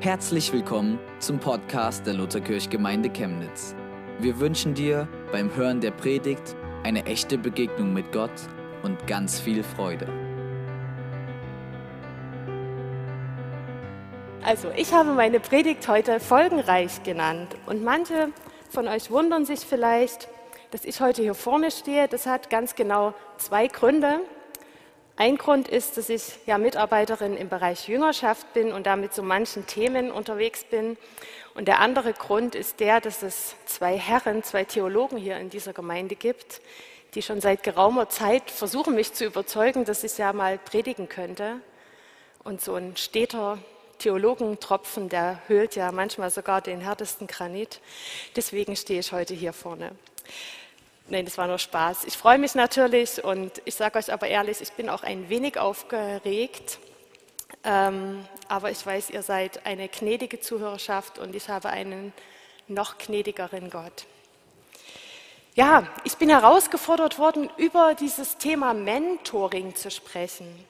Herzlich willkommen zum Podcast der Lutherkirchgemeinde Chemnitz. Wir wünschen dir beim Hören der Predigt eine echte Begegnung mit Gott und ganz viel Freude. Also, ich habe meine Predigt heute folgenreich genannt und manche von euch wundern sich vielleicht, dass ich heute hier vorne stehe. Das hat ganz genau zwei Gründe. Ein Grund ist, dass ich ja Mitarbeiterin im Bereich Jüngerschaft bin und damit so manchen Themen unterwegs bin. Und der andere Grund ist der, dass es zwei Herren, zwei Theologen hier in dieser Gemeinde gibt, die schon seit geraumer Zeit versuchen, mich zu überzeugen, dass ich ja mal predigen könnte. Und so ein steter Theologentropfen, der höhlt ja manchmal sogar den härtesten Granit. Deswegen stehe ich heute hier vorne. Nein, das war nur Spaß. Ich freue mich natürlich und ich sage euch aber ehrlich, ich bin auch ein wenig aufgeregt. Ähm, aber ich weiß, ihr seid eine gnädige Zuhörerschaft und ich habe einen noch gnädigeren Gott. Ja, ich bin herausgefordert worden, über dieses Thema Mentoring zu sprechen.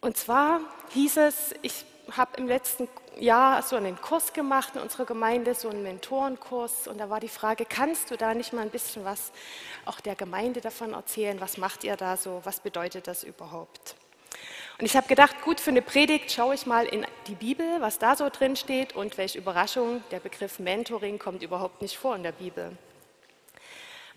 Und zwar hieß es, ich habe im letzten Jahr so einen Kurs gemacht in unserer Gemeinde, so einen Mentorenkurs. Und da war die Frage, kannst du da nicht mal ein bisschen was auch der Gemeinde davon erzählen? Was macht ihr da so? Was bedeutet das überhaupt? Und ich habe gedacht, gut, für eine Predigt schaue ich mal in die Bibel, was da so drin steht. Und welche Überraschung, der Begriff Mentoring kommt überhaupt nicht vor in der Bibel.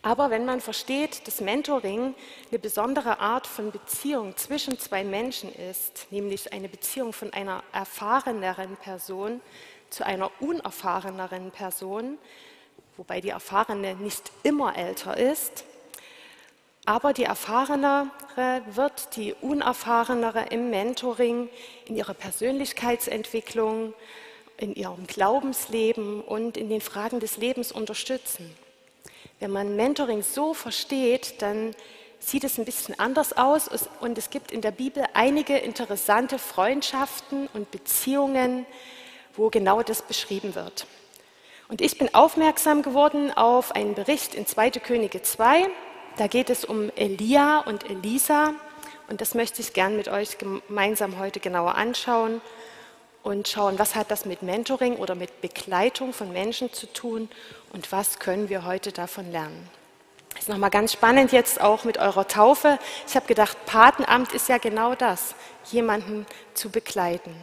Aber wenn man versteht, dass Mentoring eine besondere Art von Beziehung zwischen zwei Menschen ist, nämlich eine Beziehung von einer erfahreneren Person zu einer unerfahreneren Person, wobei die Erfahrene nicht immer älter ist, aber die Erfahrenere wird die Unerfahrenere im Mentoring, in ihrer Persönlichkeitsentwicklung, in ihrem Glaubensleben und in den Fragen des Lebens unterstützen. Wenn man Mentoring so versteht, dann sieht es ein bisschen anders aus und es gibt in der Bibel einige interessante Freundschaften und Beziehungen, wo genau das beschrieben wird. Und ich bin aufmerksam geworden auf einen Bericht in 2. Könige 2. Da geht es um Elia und Elisa und das möchte ich gern mit euch gemeinsam heute genauer anschauen und schauen, was hat das mit Mentoring oder mit Begleitung von Menschen zu tun und was können wir heute davon lernen. Ist nochmal ganz spannend jetzt auch mit eurer Taufe. Ich habe gedacht, Patenamt ist ja genau das, jemanden zu begleiten.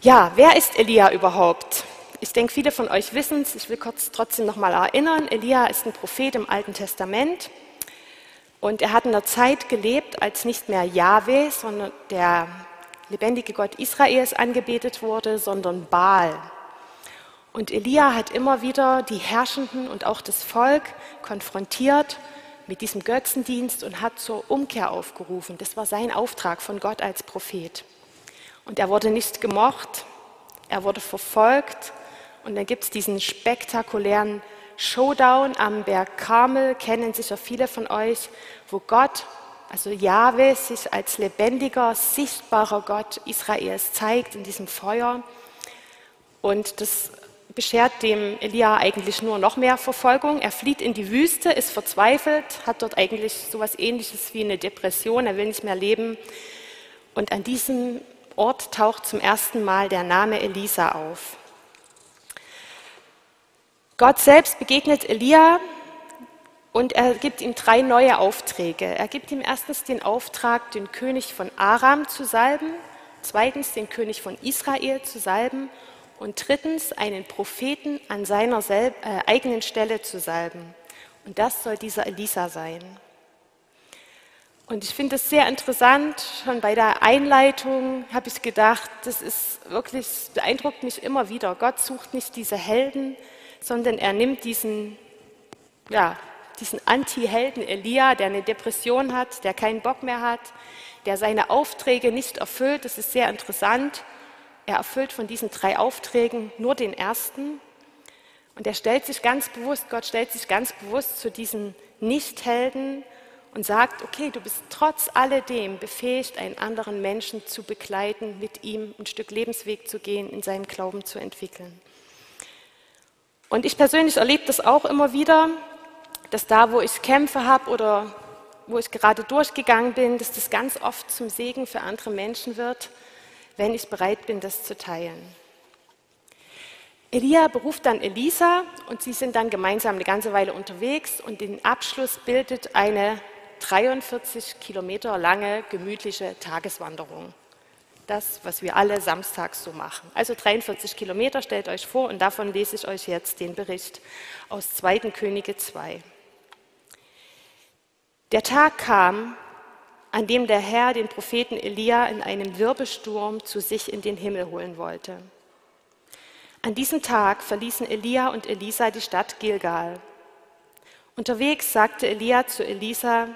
Ja, wer ist Elia überhaupt? Ich denke, viele von euch wissen es. Ich will kurz trotzdem nochmal erinnern. Elia ist ein Prophet im Alten Testament. Und er hat in der Zeit gelebt, als nicht mehr Yahweh, sondern der lebendige Gott Israels angebetet wurde, sondern Baal. Und Elia hat immer wieder die Herrschenden und auch das Volk konfrontiert mit diesem Götzendienst und hat zur Umkehr aufgerufen. Das war sein Auftrag von Gott als Prophet. Und er wurde nicht gemocht, er wurde verfolgt. Und dann gibt es diesen spektakulären Showdown am Berg Karmel, kennen sicher viele von euch, wo Gott also Jahwe sich als lebendiger, sichtbarer Gott Israels zeigt in diesem Feuer. Und das beschert dem Elia eigentlich nur noch mehr Verfolgung. Er flieht in die Wüste, ist verzweifelt, hat dort eigentlich so etwas ähnliches wie eine Depression, er will nicht mehr leben. Und an diesem Ort taucht zum ersten Mal der Name Elisa auf. Gott selbst begegnet Elia und er gibt ihm drei neue Aufträge. Er gibt ihm erstens den Auftrag, den König von Aram zu salben, zweitens den König von Israel zu salben und drittens einen Propheten an seiner äh, eigenen Stelle zu salben. Und das soll dieser Elisa sein. Und ich finde es sehr interessant, schon bei der Einleitung habe ich gedacht, das ist wirklich, beeindruckt mich immer wieder. Gott sucht nicht diese Helden, sondern er nimmt diesen, ja, diesen Anti-Helden Elia, der eine Depression hat, der keinen Bock mehr hat, der seine Aufträge nicht erfüllt. Das ist sehr interessant. Er erfüllt von diesen drei Aufträgen nur den ersten. Und er stellt sich ganz bewusst, Gott stellt sich ganz bewusst zu diesen Nicht-Helden und sagt, okay, du bist trotz alledem befähigt, einen anderen Menschen zu begleiten, mit ihm ein Stück Lebensweg zu gehen, in seinem Glauben zu entwickeln. Und ich persönlich erlebe das auch immer wieder, dass da, wo ich Kämpfe habe oder wo ich gerade durchgegangen bin, dass das ganz oft zum Segen für andere Menschen wird, wenn ich bereit bin, das zu teilen. Elia beruft dann Elisa und sie sind dann gemeinsam eine ganze Weile unterwegs und den Abschluss bildet eine 43 Kilometer lange gemütliche Tageswanderung. Das, was wir alle samstags so machen. Also 43 Kilometer, stellt euch vor, und davon lese ich euch jetzt den Bericht aus 2. Könige 2. Der Tag kam, an dem der Herr den Propheten Elia in einem Wirbelsturm zu sich in den Himmel holen wollte. An diesem Tag verließen Elia und Elisa die Stadt Gilgal. Unterwegs sagte Elia zu Elisa,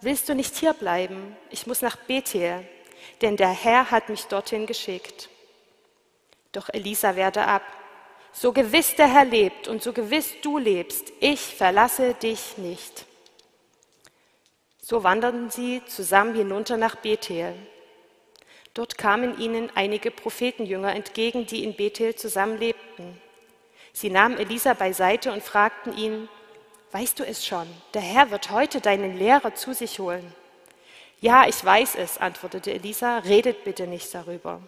willst du nicht hier bleiben? Ich muss nach Bethel, denn der Herr hat mich dorthin geschickt. Doch Elisa wehrte ab. So gewiss der Herr lebt und so gewiss du lebst, ich verlasse dich nicht. So wanderten sie zusammen hinunter nach Bethel. Dort kamen ihnen einige Prophetenjünger entgegen, die in Bethel zusammenlebten. Sie nahmen Elisa beiseite und fragten ihn, Weißt du es schon, der Herr wird heute deinen Lehrer zu sich holen. Ja, ich weiß es, antwortete Elisa, redet bitte nicht darüber.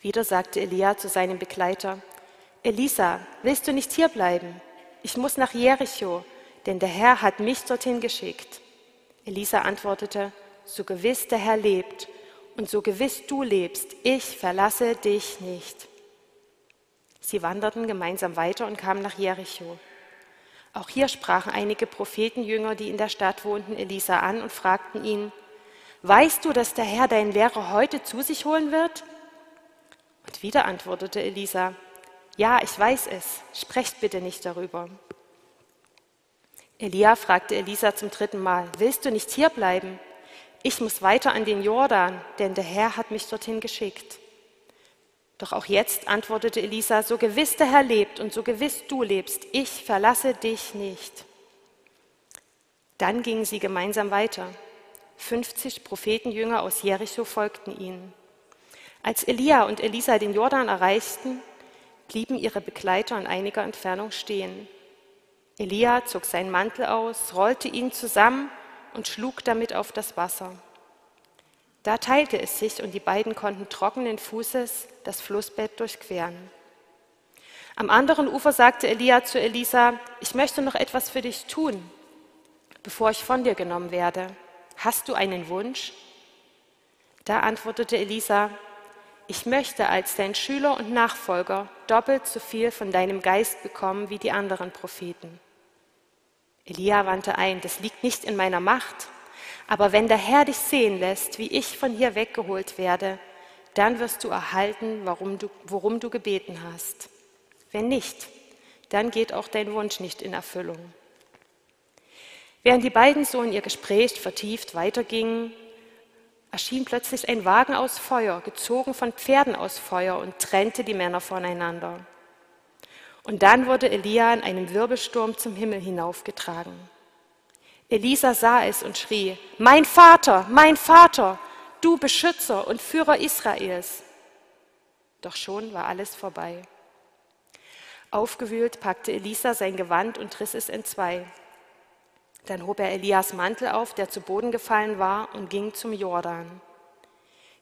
Wieder sagte Elia zu seinem Begleiter, Elisa, willst du nicht hierbleiben? Ich muss nach Jericho, denn der Herr hat mich dorthin geschickt. Elisa antwortete, so gewiss der Herr lebt und so gewiss du lebst, ich verlasse dich nicht. Sie wanderten gemeinsam weiter und kamen nach Jericho. Auch hier sprachen einige Prophetenjünger, die in der Stadt wohnten, Elisa an und fragten ihn, Weißt du, dass der Herr deinen Lehrer heute zu sich holen wird? Und wieder antwortete Elisa, Ja, ich weiß es, sprecht bitte nicht darüber. Elia fragte Elisa zum dritten Mal, Willst du nicht hier bleiben? ich muss weiter an den Jordan, denn der Herr hat mich dorthin geschickt. Doch auch jetzt antwortete Elisa, so gewiss der Herr lebt und so gewiss du lebst, ich verlasse dich nicht. Dann gingen sie gemeinsam weiter. 50 Prophetenjünger aus Jericho folgten ihnen. Als Elia und Elisa den Jordan erreichten, blieben ihre Begleiter in einiger Entfernung stehen. Elia zog seinen Mantel aus, rollte ihn zusammen und schlug damit auf das Wasser. Da teilte es sich und die beiden konnten trockenen Fußes das Flussbett durchqueren. Am anderen Ufer sagte Elia zu Elisa, ich möchte noch etwas für dich tun, bevor ich von dir genommen werde. Hast du einen Wunsch? Da antwortete Elisa, ich möchte als dein Schüler und Nachfolger doppelt so viel von deinem Geist bekommen wie die anderen Propheten. Elia wandte ein, das liegt nicht in meiner Macht, aber wenn der Herr dich sehen lässt, wie ich von hier weggeholt werde, dann wirst du erhalten, warum du, worum du gebeten hast. Wenn nicht, dann geht auch dein Wunsch nicht in Erfüllung. Während die beiden so in ihr Gespräch vertieft weitergingen, erschien plötzlich ein Wagen aus Feuer, gezogen von Pferden aus Feuer und trennte die Männer voneinander. Und dann wurde Elia in einem Wirbelsturm zum Himmel hinaufgetragen. Elisa sah es und schrie, mein Vater, mein Vater, du Beschützer und Führer Israels. Doch schon war alles vorbei. Aufgewühlt packte Elisa sein Gewand und riss es in zwei. Dann hob er Elias Mantel auf, der zu Boden gefallen war, und ging zum Jordan.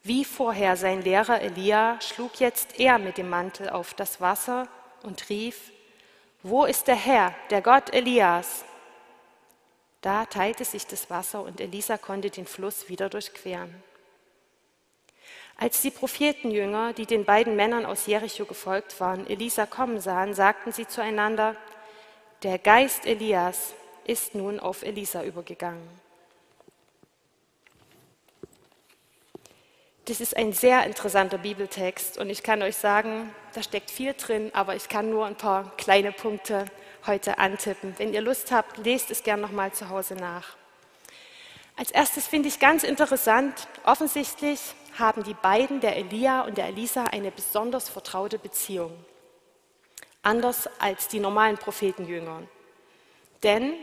Wie vorher sein Lehrer Elia schlug jetzt er mit dem Mantel auf das Wasser und rief, Wo ist der Herr, der Gott Elias? Da teilte sich das Wasser und Elisa konnte den Fluss wieder durchqueren. Als die Prophetenjünger, die den beiden Männern aus Jericho gefolgt waren, Elisa kommen sahen, sagten sie zueinander, der Geist Elias ist nun auf Elisa übergegangen. Das ist ein sehr interessanter Bibeltext und ich kann euch sagen, da steckt viel drin, aber ich kann nur ein paar kleine Punkte heute antippen. Wenn ihr Lust habt, lest es gern nochmal zu Hause nach. Als erstes finde ich ganz interessant, offensichtlich haben die beiden, der Elia und der Elisa, eine besonders vertraute Beziehung. Anders als die normalen Prophetenjünger. Denn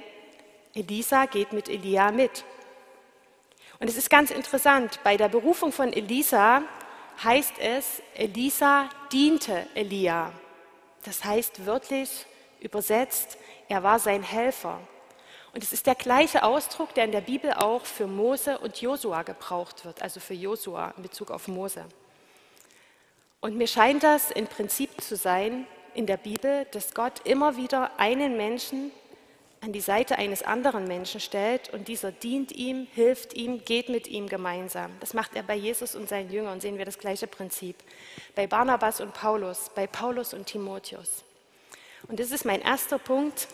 Elisa geht mit Elia mit. Und es ist ganz interessant, bei der Berufung von Elisa heißt es, Elisa diente Elia. Das heißt wörtlich übersetzt, er war sein Helfer. Und es ist der gleiche Ausdruck, der in der Bibel auch für Mose und Josua gebraucht wird, also für Josua in Bezug auf Mose. Und mir scheint das ein Prinzip zu sein in der Bibel, dass Gott immer wieder einen Menschen an die Seite eines anderen Menschen stellt und dieser dient ihm, hilft ihm, geht mit ihm gemeinsam. Das macht er bei Jesus und seinen Jüngern, sehen wir das gleiche Prinzip. Bei Barnabas und Paulus, bei Paulus und Timotheus. Und das ist mein erster Punkt.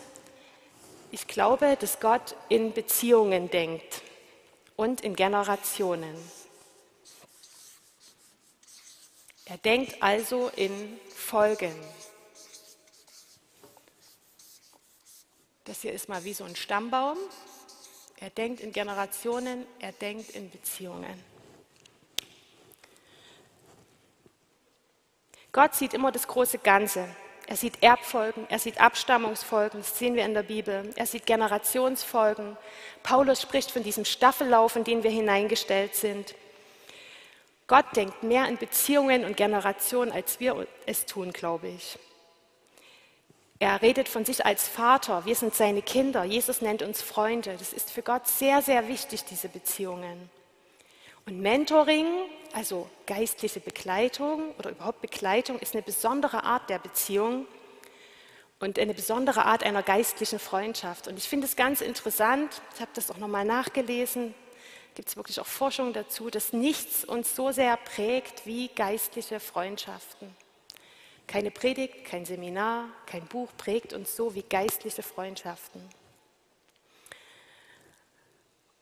Ich glaube, dass Gott in Beziehungen denkt und in Generationen. Er denkt also in Folgen. Das hier ist mal wie so ein Stammbaum. Er denkt in Generationen, er denkt in Beziehungen. Gott sieht immer das große Ganze. Er sieht Erbfolgen, er sieht Abstammungsfolgen, das sehen wir in der Bibel. Er sieht Generationsfolgen. Paulus spricht von diesem Staffellauf, in den wir hineingestellt sind. Gott denkt mehr in Beziehungen und Generationen, als wir es tun, glaube ich. Er redet von sich als Vater, wir sind seine Kinder, Jesus nennt uns Freunde. Das ist für Gott sehr, sehr wichtig, diese Beziehungen. Und Mentoring, also geistliche Begleitung oder überhaupt Begleitung, ist eine besondere Art der Beziehung und eine besondere Art einer geistlichen Freundschaft. Und ich finde es ganz interessant, ich habe das auch nochmal nachgelesen, gibt es wirklich auch Forschung dazu, dass nichts uns so sehr prägt wie geistliche Freundschaften. Keine Predigt, kein Seminar, kein Buch prägt uns so wie geistliche Freundschaften.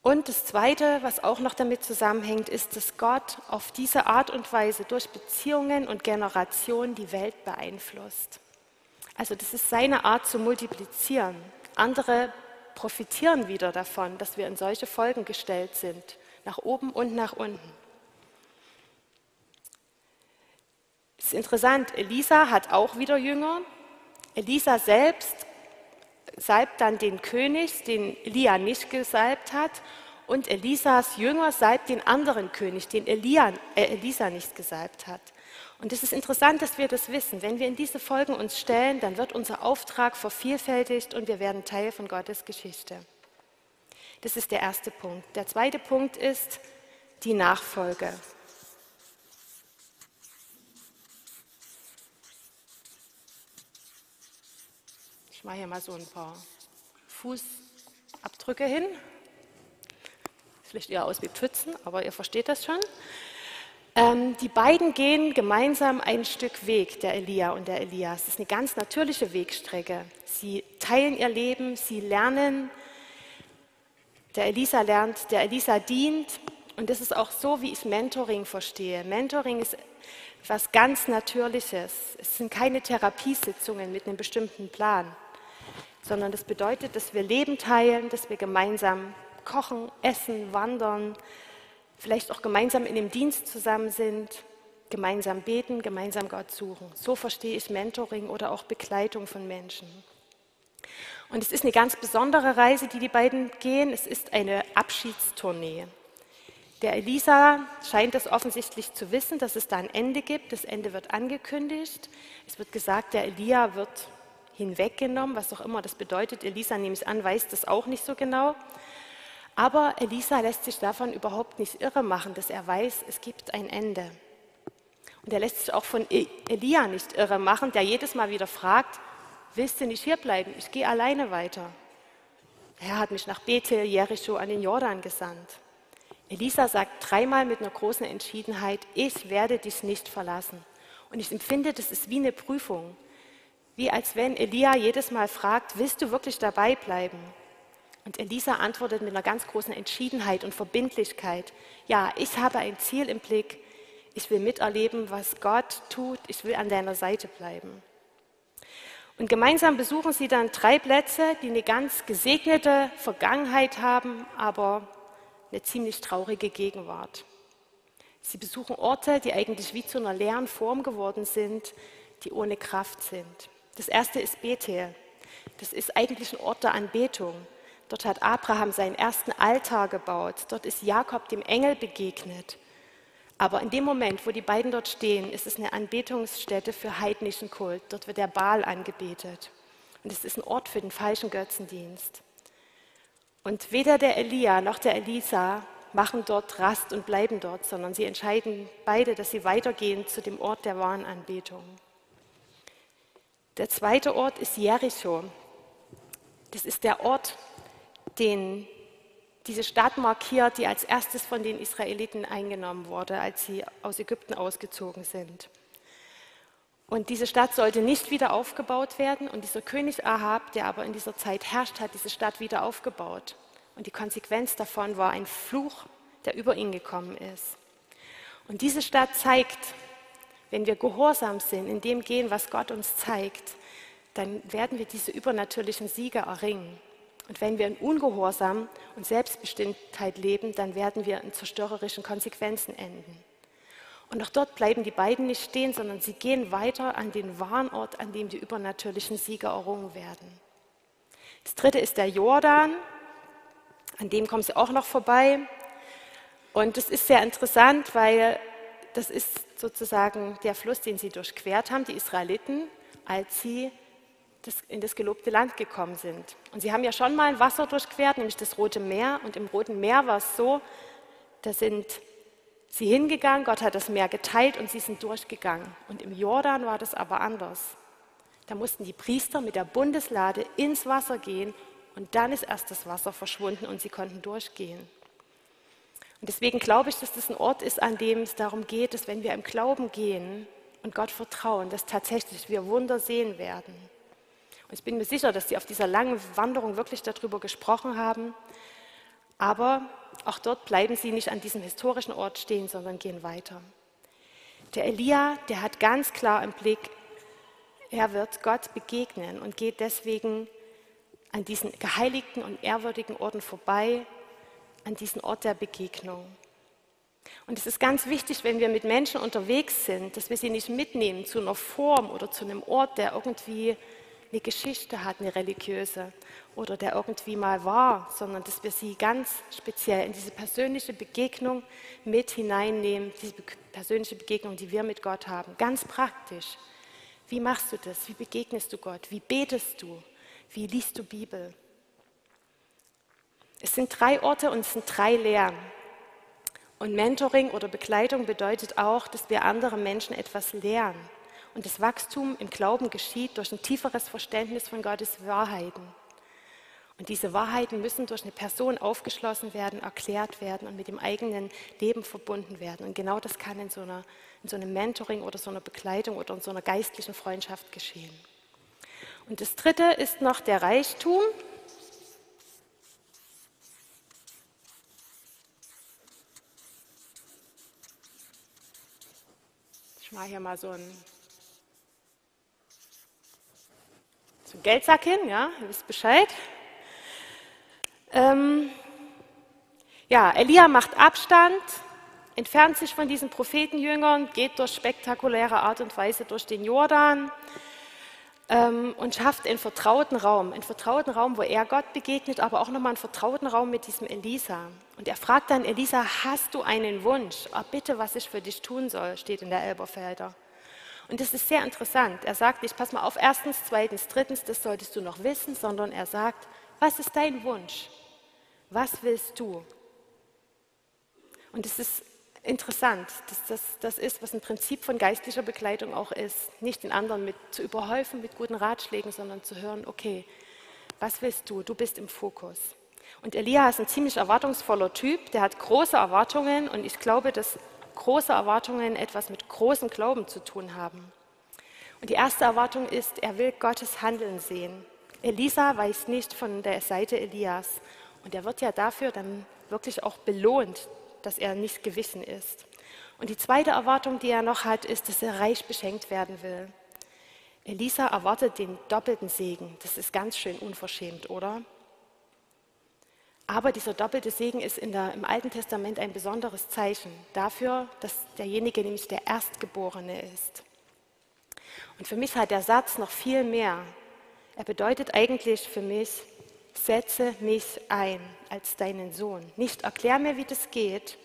Und das Zweite, was auch noch damit zusammenhängt, ist, dass Gott auf diese Art und Weise durch Beziehungen und Generationen die Welt beeinflusst. Also das ist seine Art zu multiplizieren. Andere profitieren wieder davon, dass wir in solche Folgen gestellt sind, nach oben und nach unten. Es ist interessant, Elisa hat auch wieder Jünger. Elisa selbst salbt dann den König, den Elia nicht gesalbt hat. Und Elisas Jünger salbt den anderen König, den Elia, äh, Elisa nicht gesalbt hat. Und es ist interessant, dass wir das wissen. Wenn wir in diese Folgen uns stellen, dann wird unser Auftrag vervielfältigt und wir werden Teil von Gottes Geschichte. Das ist der erste Punkt. Der zweite Punkt ist die Nachfolge. Ich mache hier mal so ein paar Fußabdrücke hin. Das Vielleicht eher aus wie Pfützen, aber ihr versteht das schon. Ähm, die beiden gehen gemeinsam ein Stück Weg, der Elia und der Elias. Das ist eine ganz natürliche Wegstrecke. Sie teilen ihr Leben, sie lernen. Der Elisa lernt, der Elisa dient. Und das ist auch so, wie ich Mentoring verstehe. Mentoring ist was ganz Natürliches. Es sind keine Therapiesitzungen mit einem bestimmten Plan sondern das bedeutet, dass wir Leben teilen, dass wir gemeinsam kochen, essen, wandern, vielleicht auch gemeinsam in dem Dienst zusammen sind, gemeinsam beten, gemeinsam Gott suchen. So verstehe ich Mentoring oder auch Begleitung von Menschen. Und es ist eine ganz besondere Reise, die die beiden gehen. Es ist eine Abschiedstournee. Der Elisa scheint es offensichtlich zu wissen, dass es da ein Ende gibt. Das Ende wird angekündigt. Es wird gesagt, der Elia wird hinweggenommen, was auch immer das bedeutet. Elisa, nehme ich an, weiß das auch nicht so genau. Aber Elisa lässt sich davon überhaupt nicht irre machen, dass er weiß, es gibt ein Ende. Und er lässt sich auch von e- Elia nicht irre machen, der jedes Mal wieder fragt, willst du nicht hierbleiben? Ich gehe alleine weiter. Er hat mich nach Bethel, Jericho an den Jordan gesandt. Elisa sagt dreimal mit einer großen Entschiedenheit, ich werde dich nicht verlassen. Und ich empfinde, das ist wie eine Prüfung. Wie als wenn Elia jedes Mal fragt, willst du wirklich dabei bleiben? Und Elisa antwortet mit einer ganz großen Entschiedenheit und Verbindlichkeit, ja, ich habe ein Ziel im Blick, ich will miterleben, was Gott tut, ich will an deiner Seite bleiben. Und gemeinsam besuchen sie dann drei Plätze, die eine ganz gesegnete Vergangenheit haben, aber eine ziemlich traurige Gegenwart. Sie besuchen Orte, die eigentlich wie zu einer leeren Form geworden sind, die ohne Kraft sind. Das erste ist Bethel. Das ist eigentlich ein Ort der Anbetung. Dort hat Abraham seinen ersten Altar gebaut. Dort ist Jakob dem Engel begegnet. Aber in dem Moment, wo die beiden dort stehen, ist es eine Anbetungsstätte für heidnischen Kult. Dort wird der Baal angebetet. Und es ist ein Ort für den falschen Götzendienst. Und weder der Elia noch der Elisa machen dort Rast und bleiben dort, sondern sie entscheiden beide, dass sie weitergehen zu dem Ort der wahren Anbetung. Der zweite Ort ist Jericho. Das ist der Ort, den diese Stadt markiert, die als erstes von den Israeliten eingenommen wurde, als sie aus Ägypten ausgezogen sind. Und diese Stadt sollte nicht wieder aufgebaut werden. Und dieser König Ahab, der aber in dieser Zeit herrscht, hat diese Stadt wieder aufgebaut. Und die Konsequenz davon war ein Fluch, der über ihn gekommen ist. Und diese Stadt zeigt, wenn wir gehorsam sind, in dem gehen, was Gott uns zeigt, dann werden wir diese übernatürlichen Siege erringen. Und wenn wir in Ungehorsam und Selbstbestimmtheit leben, dann werden wir in zerstörerischen Konsequenzen enden. Und auch dort bleiben die beiden nicht stehen, sondern sie gehen weiter an den wahren Ort, an dem die übernatürlichen Siege errungen werden. Das dritte ist der Jordan, an dem kommen sie auch noch vorbei. Und das ist sehr interessant, weil das ist sozusagen der Fluss, den sie durchquert haben, die Israeliten, als sie in das gelobte Land gekommen sind. Und sie haben ja schon mal Wasser durchquert, nämlich das Rote Meer. Und im Roten Meer war es so, da sind sie hingegangen, Gott hat das Meer geteilt und sie sind durchgegangen. Und im Jordan war das aber anders. Da mussten die Priester mit der Bundeslade ins Wasser gehen und dann ist erst das Wasser verschwunden und sie konnten durchgehen. Und deswegen glaube ich, dass das ein Ort ist, an dem es darum geht, dass wenn wir im Glauben gehen und Gott vertrauen, dass tatsächlich wir Wunder sehen werden. Und ich bin mir sicher, dass sie auf dieser langen Wanderung wirklich darüber gesprochen haben. Aber auch dort bleiben sie nicht an diesem historischen Ort stehen, sondern gehen weiter. Der Elia, der hat ganz klar im Blick, er wird Gott begegnen und geht deswegen an diesen geheiligten und ehrwürdigen Orten vorbei, an diesen Ort der Begegnung. Und es ist ganz wichtig, wenn wir mit Menschen unterwegs sind, dass wir sie nicht mitnehmen zu einer Form oder zu einem Ort, der irgendwie eine Geschichte hat, eine religiöse oder der irgendwie mal war, sondern dass wir sie ganz speziell in diese persönliche Begegnung mit hineinnehmen, diese persönliche Begegnung, die wir mit Gott haben, ganz praktisch. Wie machst du das? Wie begegnest du Gott? Wie betest du? Wie liest du Bibel? Es sind drei Orte und es sind drei Lehren. Und Mentoring oder Begleitung bedeutet auch, dass wir andere Menschen etwas lernen. Und das Wachstum im Glauben geschieht durch ein tieferes Verständnis von Gottes Wahrheiten. Und diese Wahrheiten müssen durch eine Person aufgeschlossen werden, erklärt werden und mit dem eigenen Leben verbunden werden. Und genau das kann in so, einer, in so einem Mentoring oder so einer Begleitung oder in so einer geistlichen Freundschaft geschehen. Und das Dritte ist noch der Reichtum. Mache hier mal so ein zum Geldsack hin, ja, ihr wisst Bescheid. Ähm, ja, Elia macht Abstand, entfernt sich von diesen Prophetenjüngern, geht durch spektakuläre Art und Weise durch den Jordan ähm, und schafft einen vertrauten Raum, einen vertrauten Raum, wo er Gott begegnet, aber auch nochmal einen vertrauten Raum mit diesem Elisa. Und er fragt dann Elisa, hast du einen Wunsch? Oh, bitte, was ich für dich tun soll, steht in der Elberfelder. Und das ist sehr interessant. Er sagt nicht, pass mal auf, erstens, zweitens, drittens, das solltest du noch wissen, sondern er sagt, was ist dein Wunsch? Was willst du? Und es ist interessant, dass das das ist, was ein Prinzip von geistlicher Begleitung auch ist. Nicht den anderen mit zu überhäufen mit guten Ratschlägen, sondern zu hören, okay, was willst du? Du bist im Fokus. Und Elia ist ein ziemlich erwartungsvoller Typ, der hat große Erwartungen und ich glaube, dass große Erwartungen etwas mit großem Glauben zu tun haben. Und die erste Erwartung ist, er will Gottes Handeln sehen. Elisa weiß nicht von der Seite Elias. Und er wird ja dafür dann wirklich auch belohnt, dass er nicht gewissen ist. Und die zweite Erwartung, die er noch hat, ist, dass er reich beschenkt werden will. Elisa erwartet den doppelten Segen. Das ist ganz schön unverschämt, oder? Aber dieser doppelte Segen ist der, im Alten Testament ein besonderes Zeichen dafür, dass derjenige nämlich der Erstgeborene ist. Und für mich hat der Satz noch viel mehr. Er bedeutet eigentlich für mich, setze mich ein als deinen Sohn. Nicht erklär mir, wie das geht,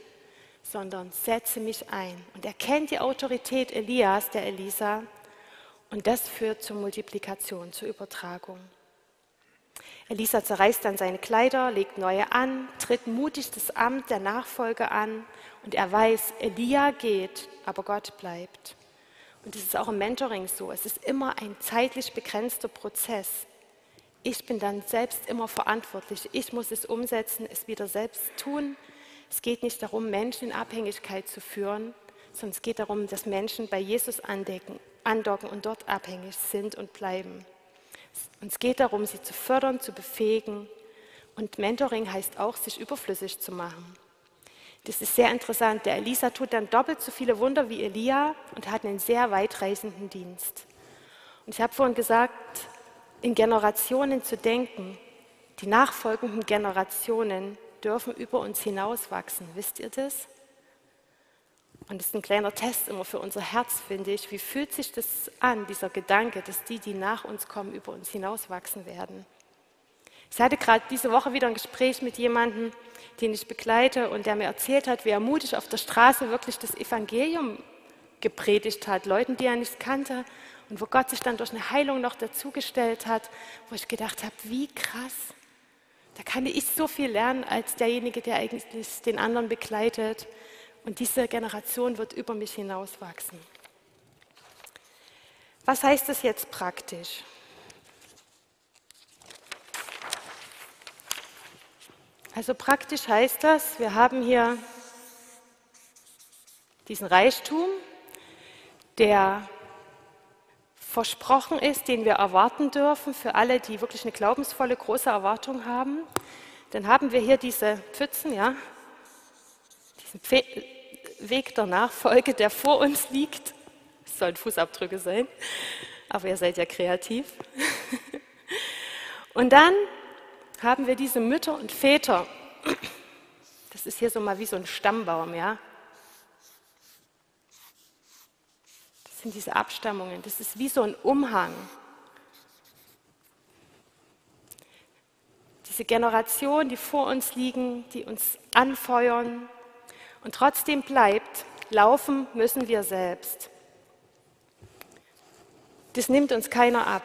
sondern setze mich ein. Und er kennt die Autorität Elias, der Elisa, und das führt zur Multiplikation, zur Übertragung. Elisa zerreißt dann seine Kleider, legt neue an, tritt mutig das Amt der Nachfolge an und er weiß, Elia geht, aber Gott bleibt. Und es ist auch im Mentoring so. Es ist immer ein zeitlich begrenzter Prozess. Ich bin dann selbst immer verantwortlich. Ich muss es umsetzen, es wieder selbst tun. Es geht nicht darum, Menschen in Abhängigkeit zu führen, sondern es geht darum, dass Menschen bei Jesus andecken, andocken und dort abhängig sind und bleiben. Und es geht darum, sie zu fördern, zu befähigen. Und Mentoring heißt auch, sich überflüssig zu machen. Das ist sehr interessant. Der Elisa tut dann doppelt so viele Wunder wie Elia und hat einen sehr weitreichenden Dienst. Und ich habe vorhin gesagt, in Generationen zu denken. Die nachfolgenden Generationen dürfen über uns hinauswachsen. Wisst ihr das? Und das ist ein kleiner Test immer für unser Herz, finde ich. Wie fühlt sich das an, dieser Gedanke, dass die, die nach uns kommen, über uns hinauswachsen werden? Ich hatte gerade diese Woche wieder ein Gespräch mit jemandem, den ich begleite und der mir erzählt hat, wie er mutig auf der Straße wirklich das Evangelium gepredigt hat, Leuten, die er nicht kannte und wo Gott sich dann durch eine Heilung noch dazugestellt hat, wo ich gedacht habe, wie krass. Da kann ich so viel lernen als derjenige, der eigentlich den anderen begleitet. Und diese Generation wird über mich hinauswachsen. Was heißt das jetzt praktisch? Also praktisch heißt das, wir haben hier diesen Reichtum, der versprochen ist, den wir erwarten dürfen für alle, die wirklich eine glaubensvolle, große Erwartung haben. Dann haben wir hier diese Pfützen, ja, diesen Weg der Nachfolge, der vor uns liegt. Es sollen Fußabdrücke sein, aber ihr seid ja kreativ. Und dann haben wir diese Mütter und Väter. Das ist hier so mal wie so ein Stammbaum, ja. Sind diese Abstammungen. Das ist wie so ein Umhang. Diese Generation, die vor uns liegen, die uns anfeuern, und trotzdem bleibt, laufen müssen wir selbst. Das nimmt uns keiner ab.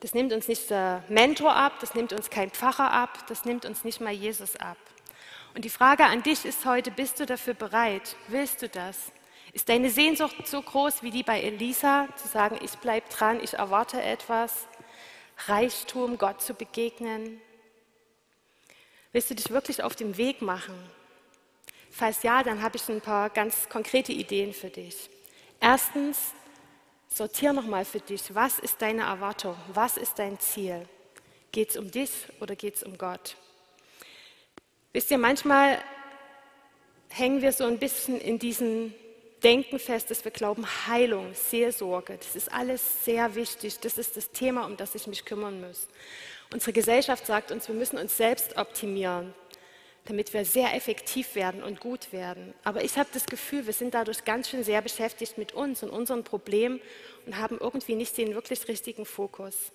Das nimmt uns nicht der Mentor ab, das nimmt uns kein Pfarrer ab, das nimmt uns nicht mal Jesus ab. Und die Frage an dich ist heute, bist du dafür bereit? Willst du das? Ist deine Sehnsucht so groß wie die bei Elisa, zu sagen, ich bleibe dran, ich erwarte etwas? Reichtum, Gott zu begegnen? Willst du dich wirklich auf den Weg machen? Falls ja, dann habe ich ein paar ganz konkrete Ideen für dich. Erstens, sortier nochmal für dich, was ist deine Erwartung? Was ist dein Ziel? Geht es um dich oder geht es um Gott? Wisst ihr, manchmal hängen wir so ein bisschen in diesen denken fest, dass wir glauben, Heilung, Seelsorge, das ist alles sehr wichtig. Das ist das Thema, um das ich mich kümmern muss. Unsere Gesellschaft sagt uns, wir müssen uns selbst optimieren, damit wir sehr effektiv werden und gut werden. Aber ich habe das Gefühl, wir sind dadurch ganz schön sehr beschäftigt mit uns und unseren Problemen und haben irgendwie nicht den wirklich richtigen Fokus.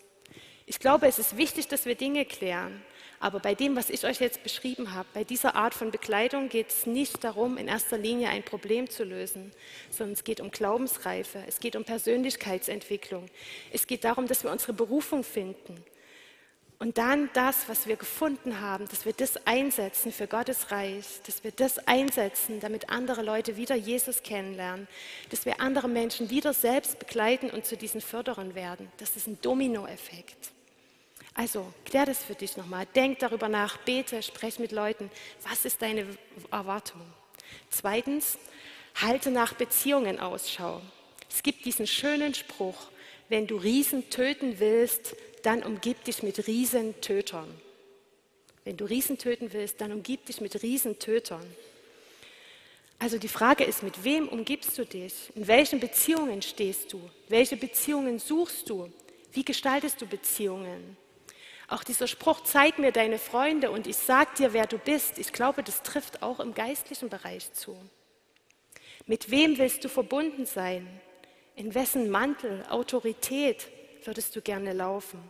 Ich glaube, es ist wichtig, dass wir Dinge klären. Aber bei dem, was ich euch jetzt beschrieben habe, bei dieser Art von Bekleidung geht es nicht darum, in erster Linie ein Problem zu lösen, sondern es geht um Glaubensreife, es geht um Persönlichkeitsentwicklung, es geht darum, dass wir unsere Berufung finden. Und dann das, was wir gefunden haben, dass wir das einsetzen für Gottes Reich, dass wir das einsetzen, damit andere Leute wieder Jesus kennenlernen, dass wir andere Menschen wieder selbst begleiten und zu diesen Förderern werden. Das ist ein Dominoeffekt. Also klär das für dich nochmal. Denk darüber nach, bete, sprech mit Leuten. Was ist deine Erwartung? Zweitens, halte nach Beziehungen Ausschau. Es gibt diesen schönen Spruch, wenn du Riesen töten willst, dann umgib dich mit Riesentötern. Wenn du Riesen töten willst, dann umgib dich mit Riesentötern. Also die Frage ist, mit wem umgibst du dich? In welchen Beziehungen stehst du? Welche Beziehungen suchst du? Wie gestaltest du Beziehungen? Auch dieser Spruch, zeig mir deine Freunde und ich sag dir, wer du bist, ich glaube, das trifft auch im geistlichen Bereich zu. Mit wem willst du verbunden sein? In wessen Mantel, Autorität würdest du gerne laufen?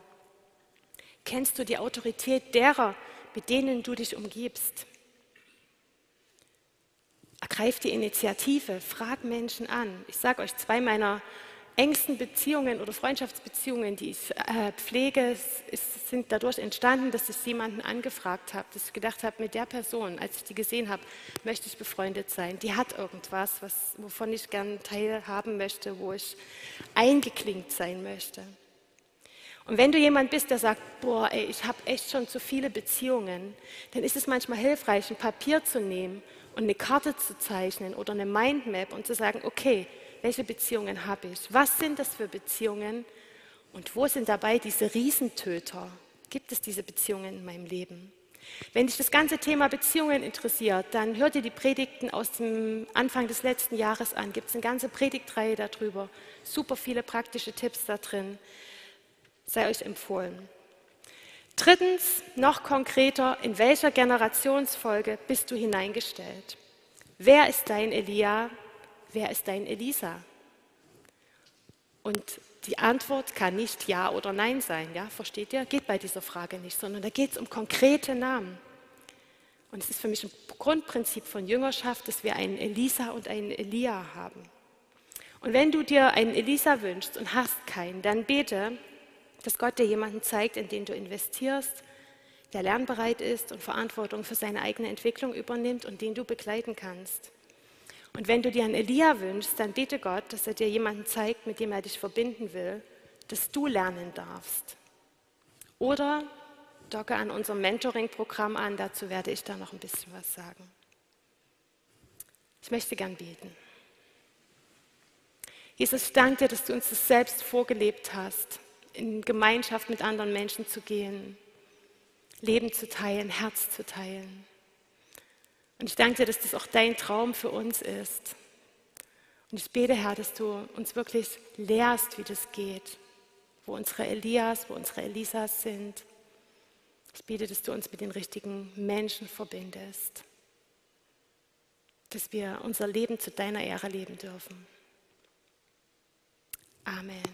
Kennst du die Autorität derer, mit denen du dich umgibst? Greif die Initiative, frag Menschen an. Ich sage euch, zwei meiner engsten Beziehungen oder Freundschaftsbeziehungen, die ich äh, pflege, ist, sind dadurch entstanden, dass ich jemanden angefragt habe, dass ich gedacht habe, mit der Person, als ich die gesehen habe, möchte ich befreundet sein. Die hat irgendwas, was, wovon ich gern teilhaben möchte, wo ich eingeklinkt sein möchte. Und wenn du jemand bist, der sagt, boah, ey, ich habe echt schon zu viele Beziehungen, dann ist es manchmal hilfreich, ein Papier zu nehmen und eine Karte zu zeichnen oder eine Mindmap und zu sagen, okay, welche Beziehungen habe ich? Was sind das für Beziehungen? Und wo sind dabei diese Riesentöter? Gibt es diese Beziehungen in meinem Leben? Wenn dich das ganze Thema Beziehungen interessiert, dann hör dir die Predigten aus dem Anfang des letzten Jahres an. Gibt es eine ganze Predigtreihe darüber. Super viele praktische Tipps da drin. Sei euch empfohlen. Drittens, noch konkreter, in welcher Generationsfolge bist du hineingestellt? Wer ist dein Elia? Wer ist dein Elisa? Und die Antwort kann nicht Ja oder Nein sein, ja, versteht ihr? Geht bei dieser Frage nicht, sondern da geht es um konkrete Namen. Und es ist für mich ein Grundprinzip von Jüngerschaft, dass wir einen Elisa und einen Elia haben. Und wenn du dir einen Elisa wünschst und hast keinen, dann bete, dass Gott dir jemanden zeigt, in den du investierst, der lernbereit ist und Verantwortung für seine eigene Entwicklung übernimmt und den du begleiten kannst. Und wenn du dir einen Elia wünschst, dann bete Gott, dass er dir jemanden zeigt, mit dem er dich verbinden will, dass du lernen darfst. Oder docke an unserem Mentoring-Programm an, dazu werde ich da noch ein bisschen was sagen. Ich möchte gern beten. Jesus, ich danke dir, dass du uns das selbst vorgelebt hast, in Gemeinschaft mit anderen Menschen zu gehen, Leben zu teilen, Herz zu teilen. Und ich danke dir, dass das auch dein Traum für uns ist. Und ich bete, Herr, dass du uns wirklich lehrst, wie das geht, wo unsere Elias, wo unsere Elisas sind. Ich bete, dass du uns mit den richtigen Menschen verbindest, dass wir unser Leben zu deiner Ehre leben dürfen. Amen.